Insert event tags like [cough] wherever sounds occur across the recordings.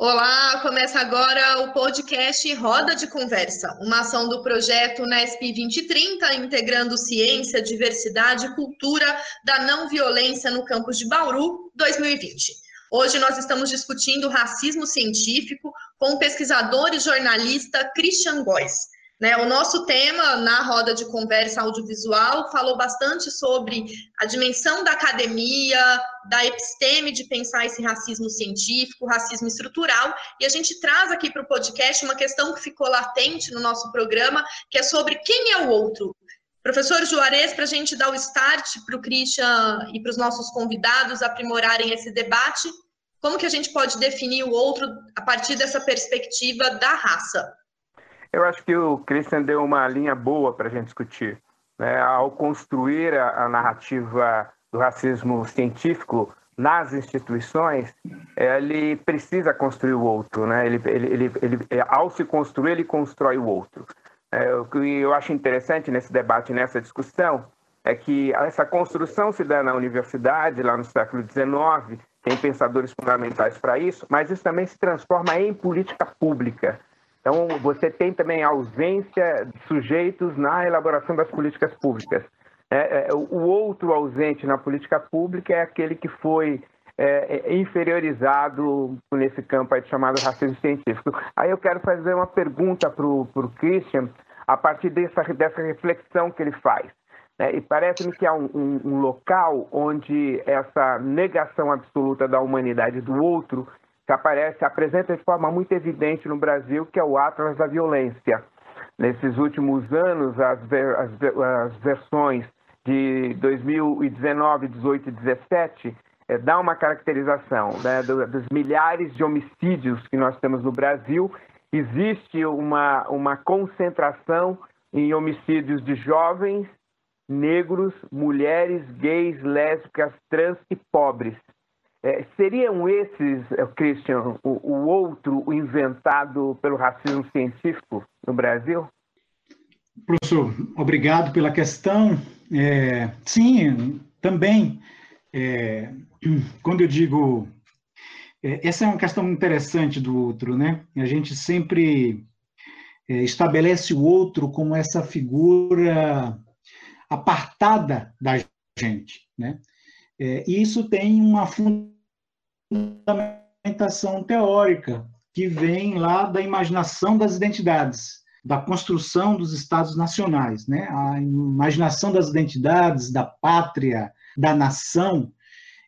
Olá, começa agora o podcast Roda de Conversa, uma ação do projeto Nesp 2030, integrando ciência, diversidade e cultura da não violência no campus de Bauru 2020. Hoje nós estamos discutindo racismo científico com o pesquisador e jornalista Christian Góes. Né, o nosso tema na roda de conversa audiovisual falou bastante sobre a dimensão da academia, da episteme de pensar esse racismo científico, racismo estrutural, e a gente traz aqui para o podcast uma questão que ficou latente no nosso programa, que é sobre quem é o outro. Professor Juarez, para a gente dar o start para o Christian e para os nossos convidados aprimorarem esse debate, como que a gente pode definir o outro a partir dessa perspectiva da raça? Eu acho que o Christian deu uma linha boa para a gente discutir. Né? Ao construir a, a, narrativa do racismo científico nas instituições, ele precisa construir o outro. Né? Ele, ele, ele, ele ao se construir, ele constrói o outro. É, o que eu acho interessante nesse debate, nessa discussão, é que essa construção se dá na universidade, lá no século XIX, tem pensadores fundamentais para isso, mas isso também se transforma em política pública. Então, você tem também a ausência de sujeitos na elaboração das políticas públicas. É, é, o outro ausente na política pública é aquele que foi é, é inferiorizado nesse campo aí chamado racismo científico. Aí eu quero fazer uma pergunta para o Christian, a partir dessa, dessa reflexão que ele faz. Né? E parece-me que há um, um, um local onde essa negação absoluta da humanidade do outro que aparece, apresenta de forma muito evidente no Brasil, que é o Atlas da Violência. Nesses últimos anos, as, as, as versões de 2019, 18 e 17 é, dá uma caracterização né, dos milhares de homicídios que nós temos no Brasil. Existe uma, uma concentração em homicídios de jovens, negros, mulheres, gays, lésbicas, trans e pobres. É, seriam esses, é, Christian, o, o, outro inventado pelo racismo científico no Brasil? Professor, obrigado pela questão. É, sim, também, é, [clears throat] quando eu digo. É, essa é uma questão interessante do outro, né? A gente sempre é, estabelece o outro como essa figura apartada da gente, né? É, e isso tem uma fundamentação teórica que vem lá da imaginação das identidades, da construção dos estados nacionais, né? A imaginação das identidades, da pátria, da nação,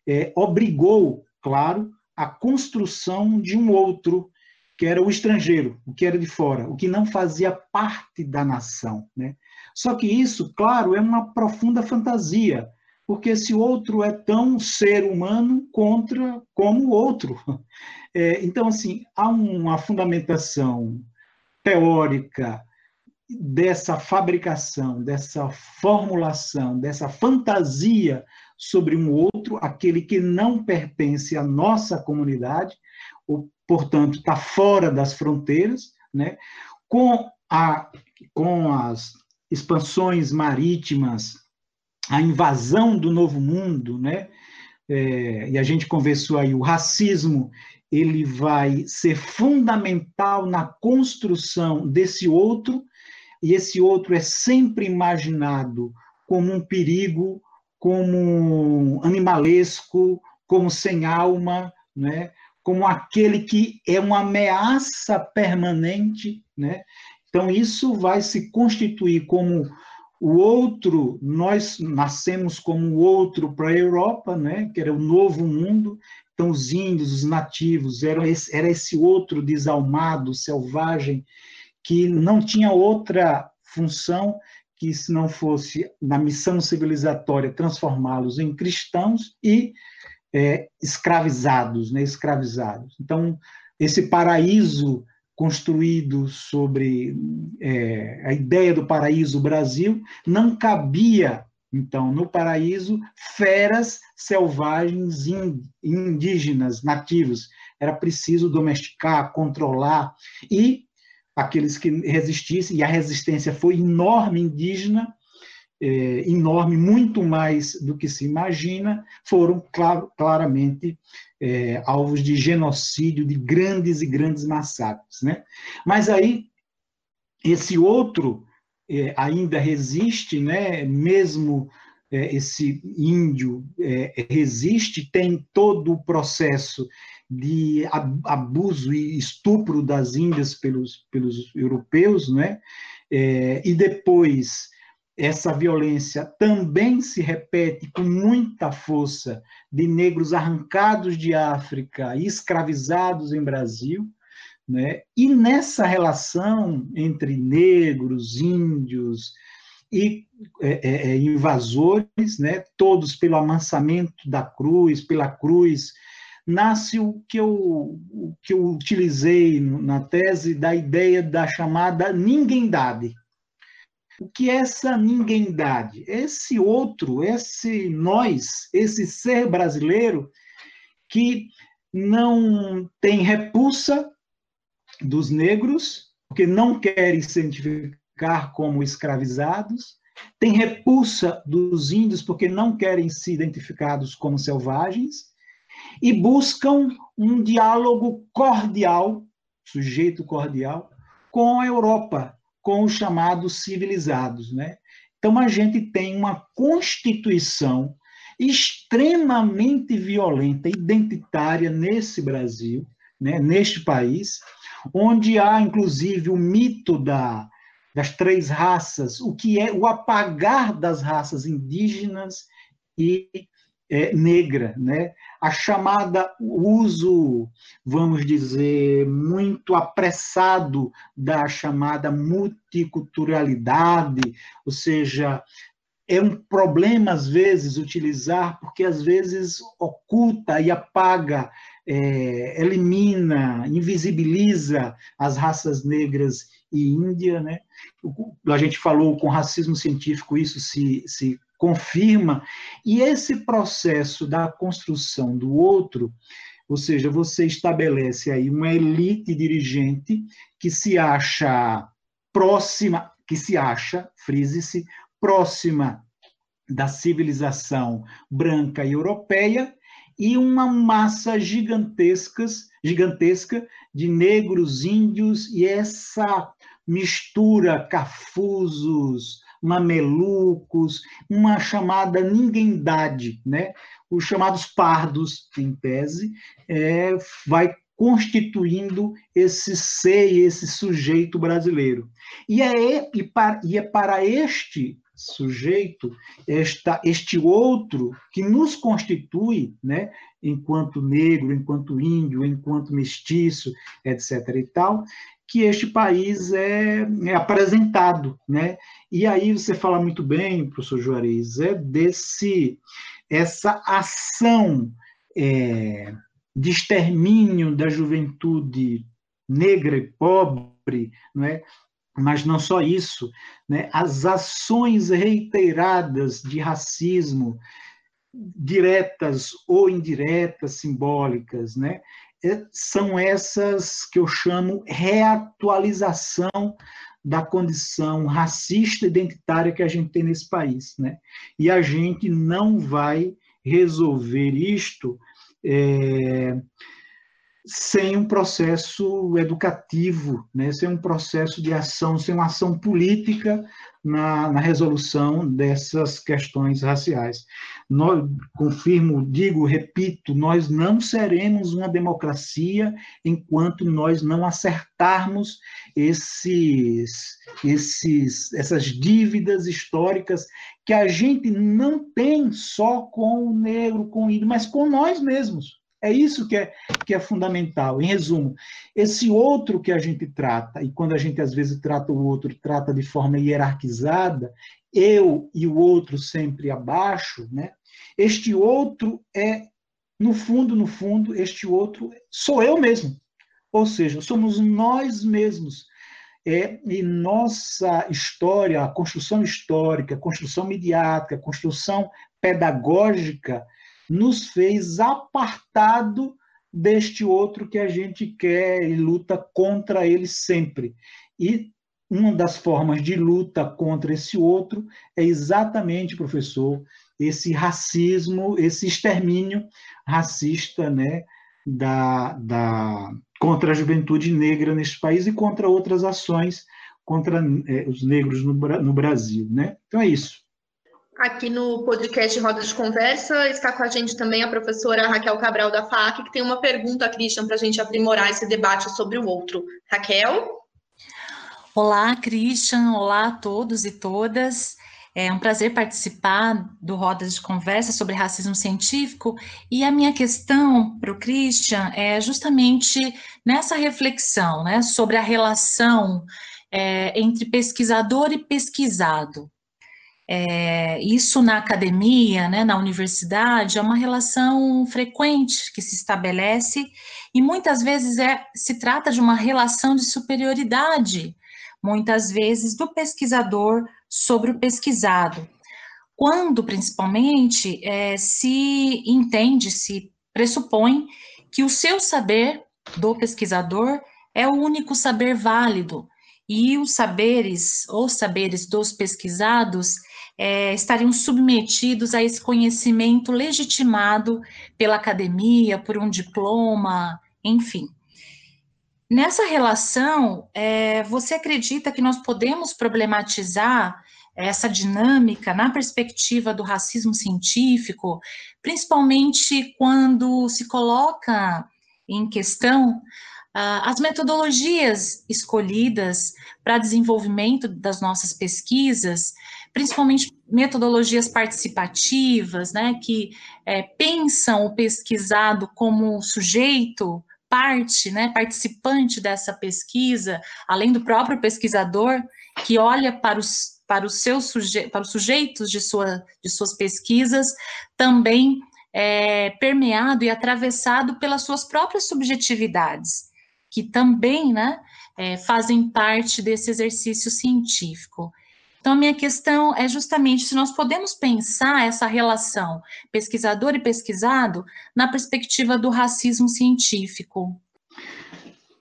é, obrigou, claro, a construção de um outro que era o estrangeiro, o que era de fora, o que não fazia parte da nação, né? Só que isso, claro, é uma profunda fantasia, porque esse outro é tão ser humano contra como o outro. [laughs] É, então, assim, há uma fundamentação teórica dessa fabricação, dessa formulação, dessa fantasia sobre um outro, aquele que não pertence à nossa comunidade, ou, portanto, está fora das fronteiras, né? com, a, com as expansões marítimas a invasão do novo mundo, né? É, e a gente conversou aí, o racismo ele vai ser fundamental na construção desse outro, e esse outro é sempre imaginado como um perigo, como animalesco, como sem alma, né? como aquele que é uma ameaça permanente. Né? Então, isso vai se constituir como o outro, nós nascemos como o outro para a Europa, né, que era o novo mundo. Então, os índios, os nativos, era esse, era esse outro desalmado, selvagem, que não tinha outra função que se não fosse na missão civilizatória transformá-los em cristãos e é, escravizados, né, escravizados. Então, esse paraíso construído sobre é, a ideia do paraíso Brasil, não cabia, então, no paraíso, feras selvagens indígenas, nativos. Era preciso domesticar, controlar, e aqueles que resistissem, e a resistência foi enorme indígena, é, enorme, muito mais do que se imagina, foram clar, claramente é, alvos de genocídio, de grandes e grandes massacres. Né? Mas aí, esse outro é, ainda resiste, né? mesmo é, esse índio é, resiste, tem todo o processo de abuso e estupro das índias pelos, pelos europeus, né? É, e depois essa violência também se repete com muita força de negros arrancados de África e escravizados em Brasil, né? E nessa relação entre negros, índios e é, é, é, invasores, né? Todos pelo amansamento da cruz, pela cruz, nasce o que eu, o que eu utilizei na tese da ideia da chamada ninguémdade o que é essa ninguémdade? Esse outro, esse nós, esse ser brasileiro que não tem repulsa dos negros, porque não querem se identificar como escravizados, tem repulsa dos índios porque não querem se identificados como selvagens e buscam um diálogo cordial, sujeito cordial, com a Europa, com os chamados civilizados. Né? Então, a gente tem uma constituição extremamente violenta, identitária nesse Brasil, né, neste país, onde há, inclusive, o mito da, das três raças, o que é o apagar das raças indígenas e é, negra, né? a chamada uso, vamos dizer, muito apressado da chamada multiculturalidade, ou seja, é um problema às vezes utilizar, porque às vezes oculta e apaga, é, elimina, invisibiliza as raças negras e índia, né? A gente falou com racismo científico, isso se, se confirma. E esse processo da construção do outro, ou seja, você estabelece aí uma elite dirigente que se acha próxima, que se acha, frise-se, próxima da civilização branca e europeia e uma massa gigantescas, gigantesca de negros, índios e essa mistura cafusos, mamelucos, uma chamada ninguémdade, né? Os chamados pardos, em tese, é, vai constituindo esse ser, esse sujeito brasileiro. E é, e para, e é para este sujeito, esta, este outro que nos constitui, né, enquanto negro, enquanto índio, enquanto mestiço, etc. e tal, que este país é, é, apresentado, né? E aí você fala muito bem, professor Juarez, é desse essa ação é, de extermínio da juventude negra e pobre, não é? Mas não só isso, né? As ações reiteradas de racismo, diretas ou indiretas, simbólicas, né? É, são essas que eu chamo reatualização da condição racista identitária que a gente tem nesse país, né? E a gente não vai resolver isto é, sem um processo educativo, né? sem um processo de ação, sem uma ação política na, na resolução dessas questões raciais. Nós, confirmo, digo, repito, nós não seremos uma democracia enquanto nós não acertarmos esses, esses, essas dívidas históricas que a gente não tem só com o negro, com o índio, mas com nós mesmos. É isso que é, que é fundamental. Em resumo, esse outro que a gente trata, e quando a gente às vezes trata o outro, trata de forma hierarquizada, eu e o outro sempre abaixo, né? este outro é, no fundo, no fundo, este outro sou eu mesmo. Ou seja, somos nós mesmos. É, e nossa história, a construção histórica, a construção midiática, a construção pedagógica, nos fez apartado deste outro que a gente quer e luta contra ele sempre. E uma das formas de luta contra esse outro é exatamente, professor, esse racismo, esse extermínio racista, né, da, da contra a juventude negra neste país e contra outras ações contra é, os negros no, no Brasil, né? Então é isso. Aqui no podcast Roda de Conversa está com a gente também a professora Raquel Cabral da FAC, que tem uma pergunta, Christian, para a gente aprimorar esse debate sobre o outro. Raquel? Olá, Christian. Olá a todos e todas. É um prazer participar do Rodas de Conversa sobre racismo científico. E a minha questão para o Christian é justamente nessa reflexão né, sobre a relação é, entre pesquisador e pesquisado. É, isso na academia, né, na universidade, é uma relação frequente que se estabelece e muitas vezes é, se trata de uma relação de superioridade, muitas vezes do pesquisador sobre o pesquisado. Quando, principalmente, é, se entende, se pressupõe que o seu saber do pesquisador é o único saber válido e os saberes, os saberes dos pesquisados, é, estariam submetidos a esse conhecimento legitimado pela academia, por um diploma, enfim. Nessa relação, é, você acredita que nós podemos problematizar essa dinâmica na perspectiva do racismo científico, principalmente quando se coloca em questão Uh, as metodologias escolhidas para desenvolvimento das nossas pesquisas, principalmente metodologias participativas, né, que é, pensam o pesquisado como sujeito, parte, né, participante dessa pesquisa, além do próprio pesquisador, que olha para os, para os seus suje para os sujeitos de, sua, de suas pesquisas, também é, permeado e atravessado pelas suas próprias subjetividades que também né, é, fazem parte desse exercício científico. Então, a minha questão é justamente se nós podemos pensar essa relação pesquisador e pesquisado na perspectiva do racismo científico.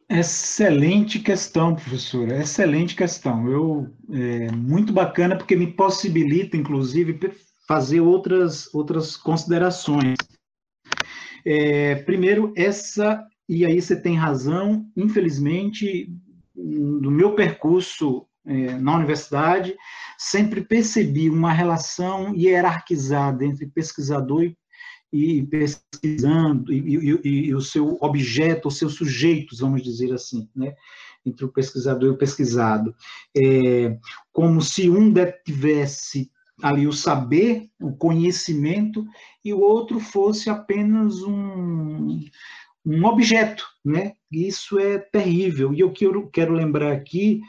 Excelente questão, professora, excelente questão. Eu, é, muito bacana, porque me possibilita, inclusive, fazer outras, outras considerações. É, primeiro, essa e aí você tem razão, infelizmente, no meu percurso na universidade, sempre percebi uma relação hierarquizada entre pesquisador e, pesquisando, e, e, e, o seu objeto, os seus sujeitos, vamos dizer assim, né? entre o pesquisador e o pesquisado. É, como se um tivesse ali o saber, o conhecimento, e o outro fosse apenas um, um objeto, né? Isso é terrível. E eu quero lembrar aqui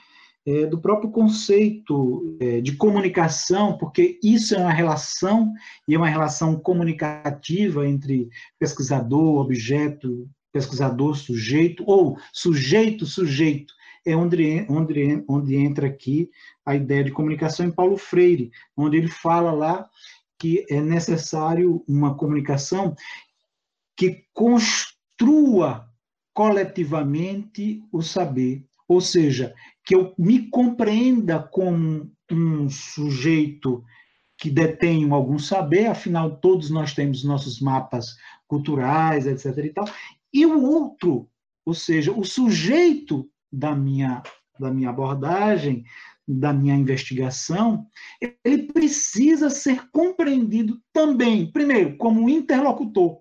é, do próprio conceito é, de comunicação, porque isso é uma relação, e é uma relação comunicativa entre pesquisador, objeto, pesquisador, sujeito, ou sujeito, sujeito. É onde, onde, onde entra aqui a ideia de comunicação em Paulo Freire, onde ele fala lá que é necessário uma comunicação que construa coletivamente o saber, ou seja, que eu me compreenda como um sujeito que detém algum saber, afinal todos nós temos nossos mapas culturais, etc e tal, e o outro, ou seja, o sujeito da minha da minha abordagem, da minha investigação, ele precisa ser compreendido também, primeiro, como interlocutor.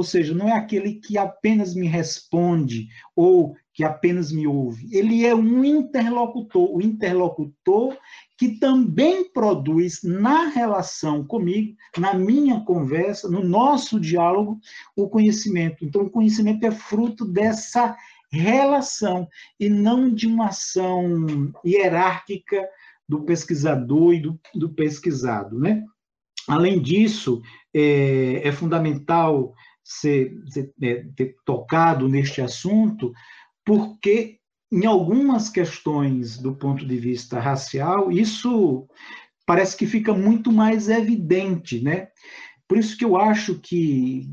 Ou seja, não é aquele que apenas me responde ou que apenas me ouve. Ele é um interlocutor, o interlocutor que também produz na relação comigo, na minha conversa, no nosso diálogo, o conhecimento. Então, o conhecimento é fruto dessa relação e não de uma ação hierárquica do pesquisador e do, do pesquisado, né? Além disso, é, é fundamental ser, é, ter tocado neste assunto, porque em algumas questões do ponto de vista racial, isso parece que fica muito mais evidente, né? Por isso que eu acho que,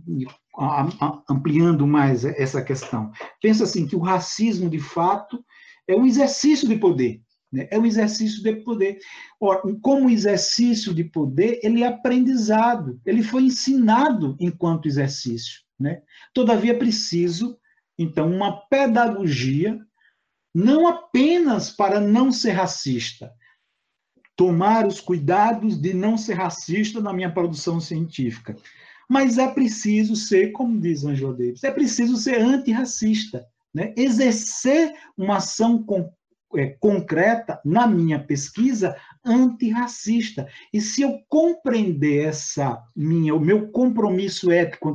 ampliando mais essa questão, pensa assim que o racismo, de fato, é um exercício de poder. Né? É um exercício de poder. Ora, como exercício de poder, ele é aprendizado, ele foi ensinado enquanto exercício. Né? Todavia, preciso, então, uma pedagogia, não apenas para não ser racista, tomar os cuidados de não ser racista na minha produção científica, mas é preciso ser, como diz Angela Davis, é preciso ser antirracista, né? exercer uma ação com, é, concreta na minha pesquisa antirracista. E se eu compreender essa minha, o meu compromisso ético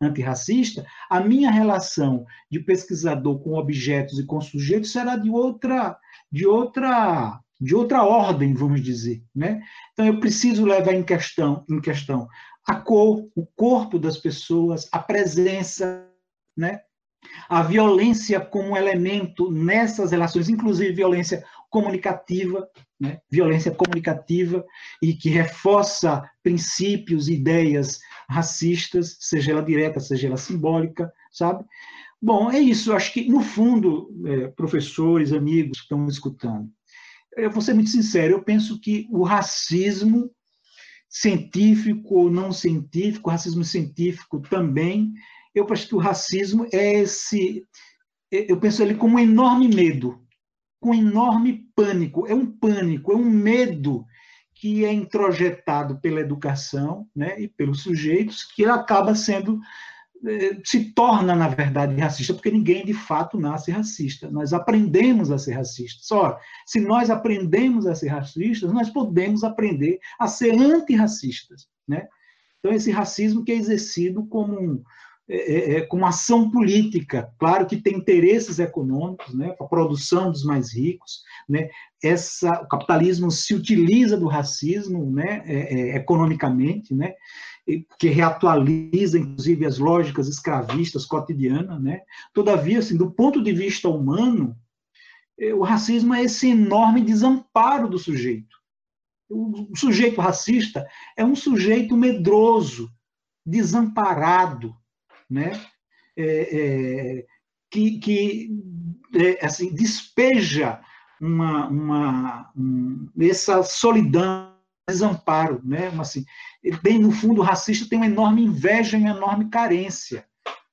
antirracista, a minha relação de pesquisador com objetos e com sujeitos será de outra, de outra, de outra ordem, vamos dizer, né? Então eu preciso levar em questão, em questão a cor, o corpo das pessoas, a presença, né? A violência como elemento nessas relações, inclusive violência comunicativa, né? violência comunicativa e que reforça princípios, ideias racistas, seja ela direta, seja ela simbólica, sabe? Bom, é isso. Acho que, no fundo, é, professores, amigos que estão me escutando, eu vou ser muito sincero, eu penso que o racismo científico ou não científico, o racismo científico também, eu acho que o racismo é esse, eu penso ele como um enorme medo, com um enorme pânico, é um pânico, é um medo que é introjetado pela educação né, e pelos sujeitos, que acaba sendo eh, se torna, na verdade, racista, porque ninguém de fato nasce racista. Nós aprendemos a ser racistas. Só, se nós aprendemos a ser racistas, nós podemos aprender a ser antirracistas. Né? Então, esse racismo que é exercido como, um, é, é, é como ação política, claro que tem interesses econômicos, né, a produção dos mais ricos, né, essa, o capitalismo se utiliza do racismo né, é, é economicamente, né, que reatualiza, inclusive, as lógicas escravistas cotidianas, né? Todavia, assim, do ponto de vista humano, é, o racismo é esse enorme desamparo do sujeito. O sujeito racista é um sujeito medroso, desamparado, né? É, é, que, que é, assim, despeja uma, uma, um, essa solidão desamparo, né? Assim, tem, no fundo, o racista tem uma enorme inveja e uma enorme carência,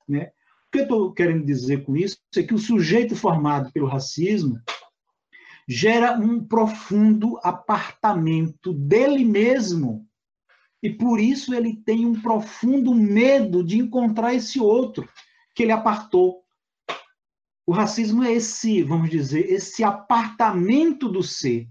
né? O que eu estou querendo dizer com isso é que o sujeito formado pelo racismo gera um profundo apartamento dele mesmo e por isso ele tem um profundo medo de encontrar esse outro que ele apartou. O racismo é esse, vamos dizer, esse apartamento do ser,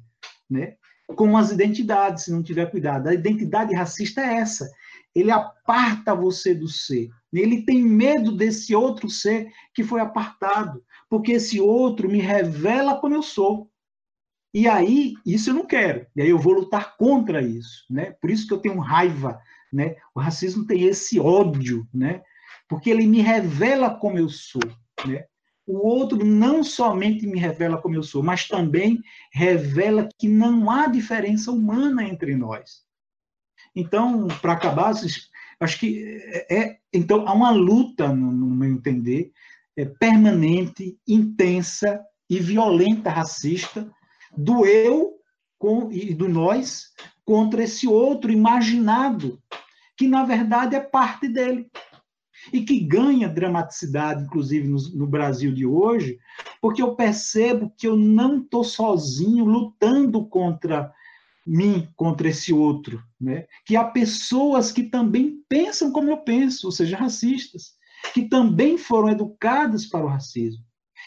né? com as identidades, se não tiver cuidado. A identidade racista é essa. Ele aparta você do ser. Ele tem medo desse outro ser que foi apartado, porque esse outro me revela como eu sou. E aí, isso eu não quero. E aí eu vou lutar contra isso, né? Por isso que eu tenho raiva, né? O racismo tem esse ódio, né? Porque ele me revela como eu sou, né? o outro não somente me revela como eu sou, mas também revela que não há diferença humana entre nós. Então, para acabar, acho que é, é, então há uma luta, no, no meu entender, é, permanente, intensa e violenta racista do eu com, e do nós contra esse outro imaginado, que na verdade é parte dele e que ganha dramaticidade, inclusive no, no Brasil de hoje, porque eu percebo que eu não estou sozinho lutando contra mim, contra esse outro, né? que há pessoas que também pensam como eu penso, ou seja, racistas, que também foram educadas para o racismo.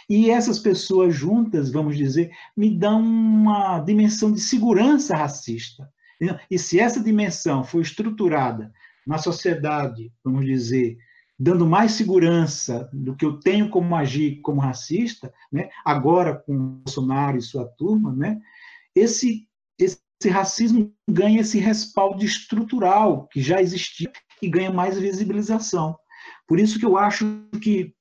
E essas pessoas juntas, vamos dizer, me dão uma dimensão de segurança racista. E se essa dimensão for estruturada na sociedade, vamos dizer, dando mais segurança do que eu tenho como agir como racista, né? agora com Bolsonaro e sua turma, né? esse, esse racismo ganha esse respaldo estrutural que já existia e ganha mais visibilização. Por isso que eu acho que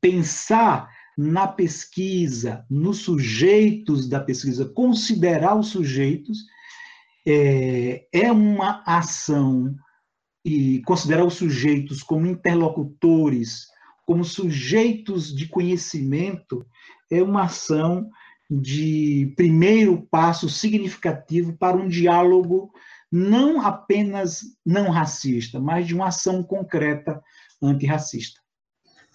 pensar na pesquisa, nos sujeitos da pesquisa, considerar os sujeitos, é, é uma ação e considerar os sujeitos como interlocutores, como sujeitos de conhecimento, é uma ação de primeiro passo significativo para um diálogo não apenas não racista, mas de uma ação concreta antirracista.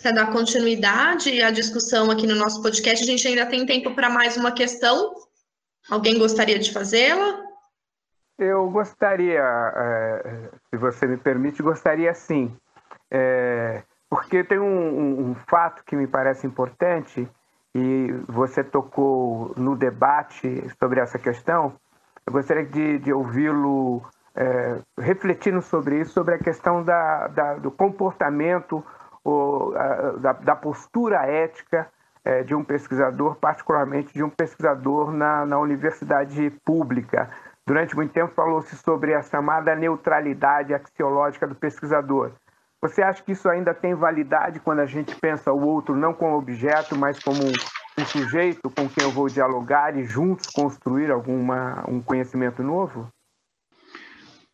Para dar continuidade à discussão aqui no nosso podcast, a gente ainda tem tempo para mais uma questão. Alguém gostaria de fazê-la? Eu gostaria, é, se você me permite, gostaria sim. É, porque tem um, um, fato que me parece importante, e você tocou no debate sobre essa questão, eu gostaria de, de ouvi-lo é, refletindo sobre isso, sobre a questão da, da do comportamento, da, da, postura ética é, de um pesquisador, particularmente de um pesquisador na, na universidade pública. Durante muito tempo falou-se sobre a chamada neutralidade axiológica do pesquisador. Você acha que isso ainda tem validade quando a gente pensa o outro não como objeto, mas como um sujeito com quem eu vou dialogar e juntos construir alguma, um conhecimento novo?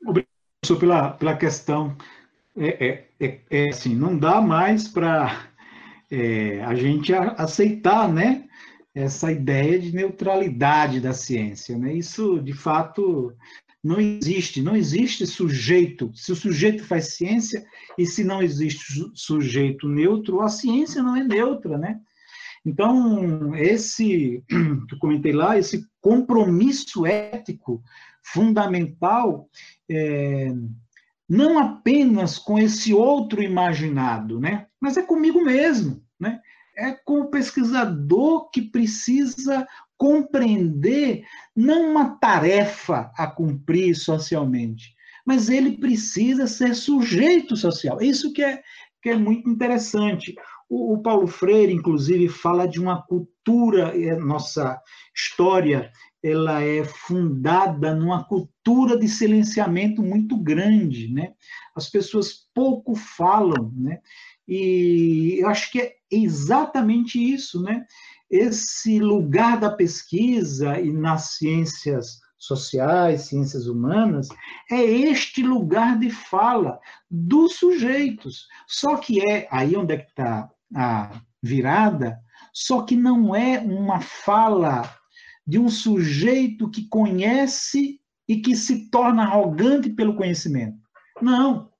Obrigado pela, pela questão. É, é, é, é assim, não dá mais para é, a gente aceitar, né? Essa ideia de neutralidade da ciência, né? Isso, de fato, não existe, não existe sujeito. Se o sujeito faz ciência e se não existe sujeito neutro, a ciência não é neutra, né? Então, esse [clears throat] que eu comentei lá, esse compromisso ético fundamental, é, não apenas com esse outro imaginado, né? Mas é comigo mesmo, né? É com o pesquisador que precisa compreender não uma tarefa a cumprir socialmente, mas ele precisa ser sujeito social. Isso que é, que é muito interessante. O, o Paulo Freire, inclusive, fala de uma cultura, nossa história ela é fundada numa cultura de silenciamento muito grande, né? As pessoas pouco falam, né? E eu acho que é exatamente isso, né? esse lugar da pesquisa e nas ciências sociais, ciências humanas, é este lugar de fala dos sujeitos. Só que é aí onde é que está a virada, só que não é uma fala de um sujeito que conhece e que se torna arrogante pelo conhecimento. Não.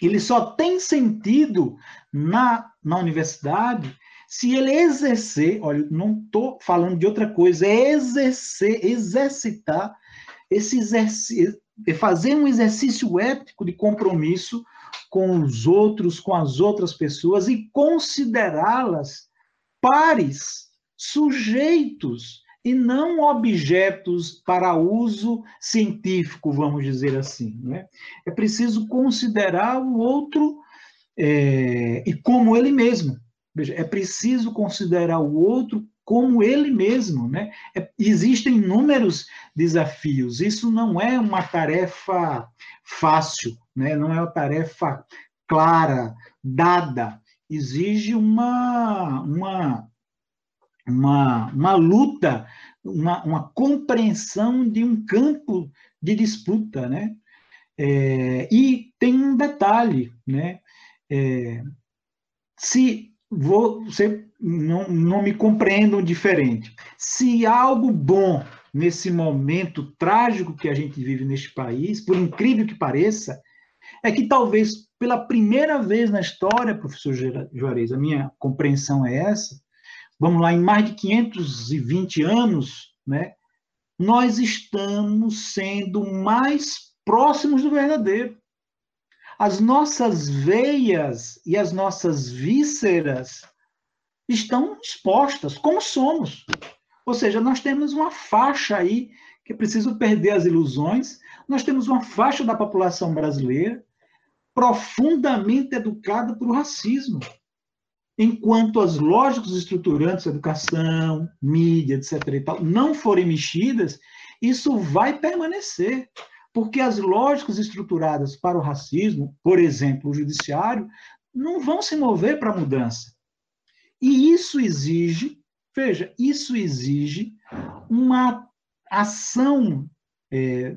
Ele só tem sentido na, na universidade se ele exercer, olha, não estou falando de outra coisa, é exercer, exercitar esse exercício, é fazer um exercício ético de compromisso com os outros, com as outras pessoas e considerá-las pares, sujeitos e não objetos para uso científico, vamos dizer assim. Né? É preciso considerar o outro é, e como ele mesmo. Veja, é preciso considerar o outro como ele mesmo, né? É, existem inúmeros desafios. Isso não é uma tarefa fácil, né? Não é uma tarefa clara, dada. Exige uma uma uma, uma luta, uma, uma compreensão de um campo de disputa, né? É, e tem um detalhe, né? É, se você não, não me compreendam diferente. Se algo bom nesse momento trágico que a gente vive neste país, por incrível que pareça, é que talvez pela primeira vez na história, professor Juarez, a minha compreensão é essa, vamos lá, em mais de 520 anos, né, nós estamos sendo mais próximos do verdadeiro as nossas veias e as nossas vísceras estão expostas, como somos. Ou seja, nós temos uma faixa aí que é preciso perder as ilusões. Nós temos uma faixa da população brasileira profundamente educada para o racismo. Enquanto as lógicas estruturantes, educação, mídia, etc. E tal, não forem mexidas, isso vai permanecer. Porque as lógicas estruturadas para o racismo, por exemplo, o judiciário, não vão se mover para a mudança. E isso exige, veja, isso exige uma ação é,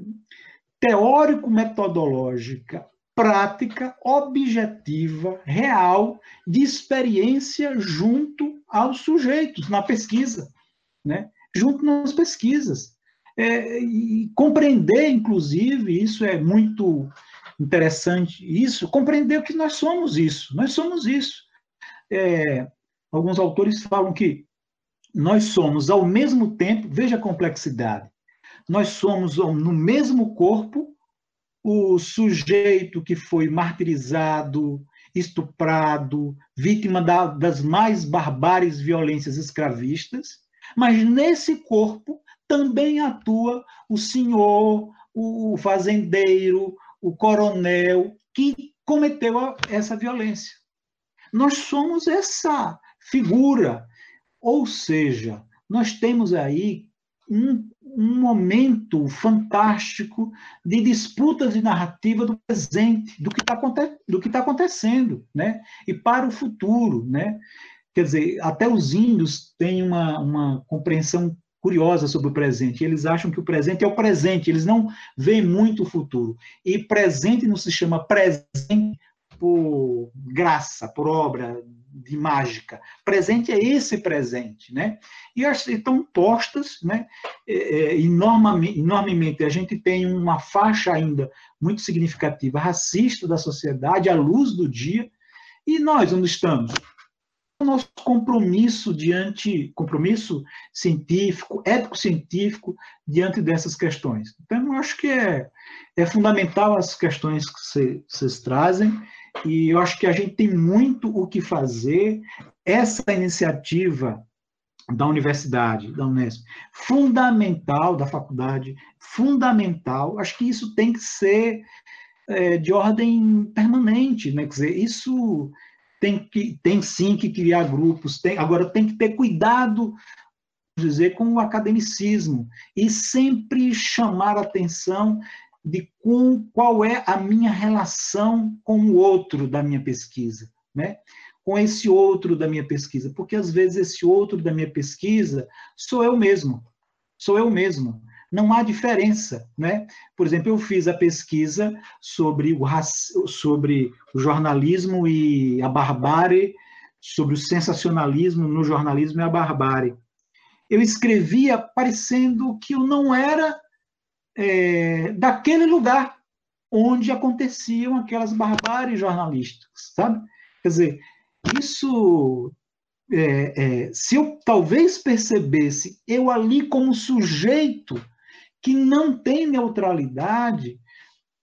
teórico-metodológica, prática, objetiva, real, de experiência junto aos sujeitos na pesquisa. Né? junto nas pesquisas. É, e compreender, inclusive, isso é muito interessante, isso, compreender que nós somos isso, nós somos isso. É, alguns autores falam que nós somos, ao mesmo tempo, veja a complexidade, nós somos no mesmo corpo o sujeito que foi martirizado, estuprado, vítima da, das mais barbáries violências escravistas, mas nesse corpo também atua o senhor, o fazendeiro, o coronel que cometeu essa violência. Nós somos essa figura, ou seja, nós temos aí um, um momento fantástico de disputas de narrativa do presente, do que está tá acontecendo, né? E para o futuro, né? Quer dizer, até os índios têm uma, uma compreensão curiosa sobre o presente. Eles acham que o presente é o presente, eles não veem muito o futuro. E presente não se chama presente por graça, por obra de mágica. Presente é esse presente, né? E estão postas, né? É, é, enormemente, enormemente. A gente tem uma faixa ainda muito significativa racista da sociedade à luz do dia. E nós, onde estamos? O nosso compromisso diante, compromisso científico, ético-científico, diante dessas questões. Então, eu acho que é, é fundamental as questões que vocês trazem, e eu acho que a gente tem muito o que fazer. Essa iniciativa da universidade, da Unesp, fundamental, da faculdade, fundamental, acho que isso tem que ser é, de ordem permanente, né? Quer dizer, isso tem, que, tem sim que criar grupos, tem, agora tem que ter cuidado dizer, com o academicismo e sempre chamar atenção de com, qual é a minha relação com o outro da minha pesquisa, né? com esse outro da minha pesquisa, porque às vezes esse outro da minha pesquisa sou eu mesmo, sou eu mesmo. Não há diferença, né? Por exemplo, eu fiz a pesquisa sobre o, sobre o jornalismo e a barbárie, sobre o sensacionalismo no jornalismo e a barbárie. Eu escrevia parecendo que eu não era é, daquele lugar onde aconteciam aquelas barbáries jornalísticas, sabe? Quer dizer, isso, é, é, se eu talvez percebesse eu ali como sujeito que não tem neutralidade,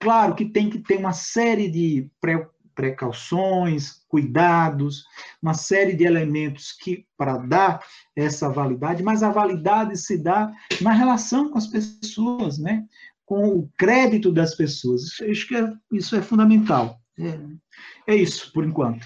claro que tem que ter uma série de precauções, cuidados, uma série de elementos que para dar essa validade, mas a validade se dá na relação com as pessoas, né? com o crédito das pessoas. Que é, isso é fundamental. É, é isso, por enquanto.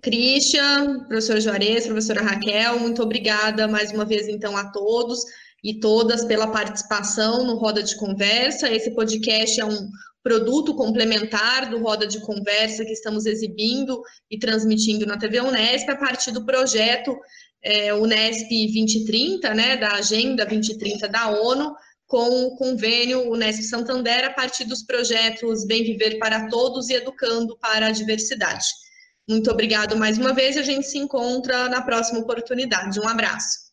Christian, professor Juarez, professora Raquel, muito obrigada mais uma vez, então, a todos e todas pela participação no Roda de Conversa. Esse podcast é um produto complementar do Roda de Conversa que estamos exibindo e transmitindo na TV Unesp a partir do projeto é, Unesp 2030, né, da Agenda 2030 da ONU, com o convênio Unesp Santander a partir dos projetos Bem Viver para Todos e Educando para a Diversidade. Muito obrigado mais uma vez e a gente se encontra na próxima oportunidade. Um abraço.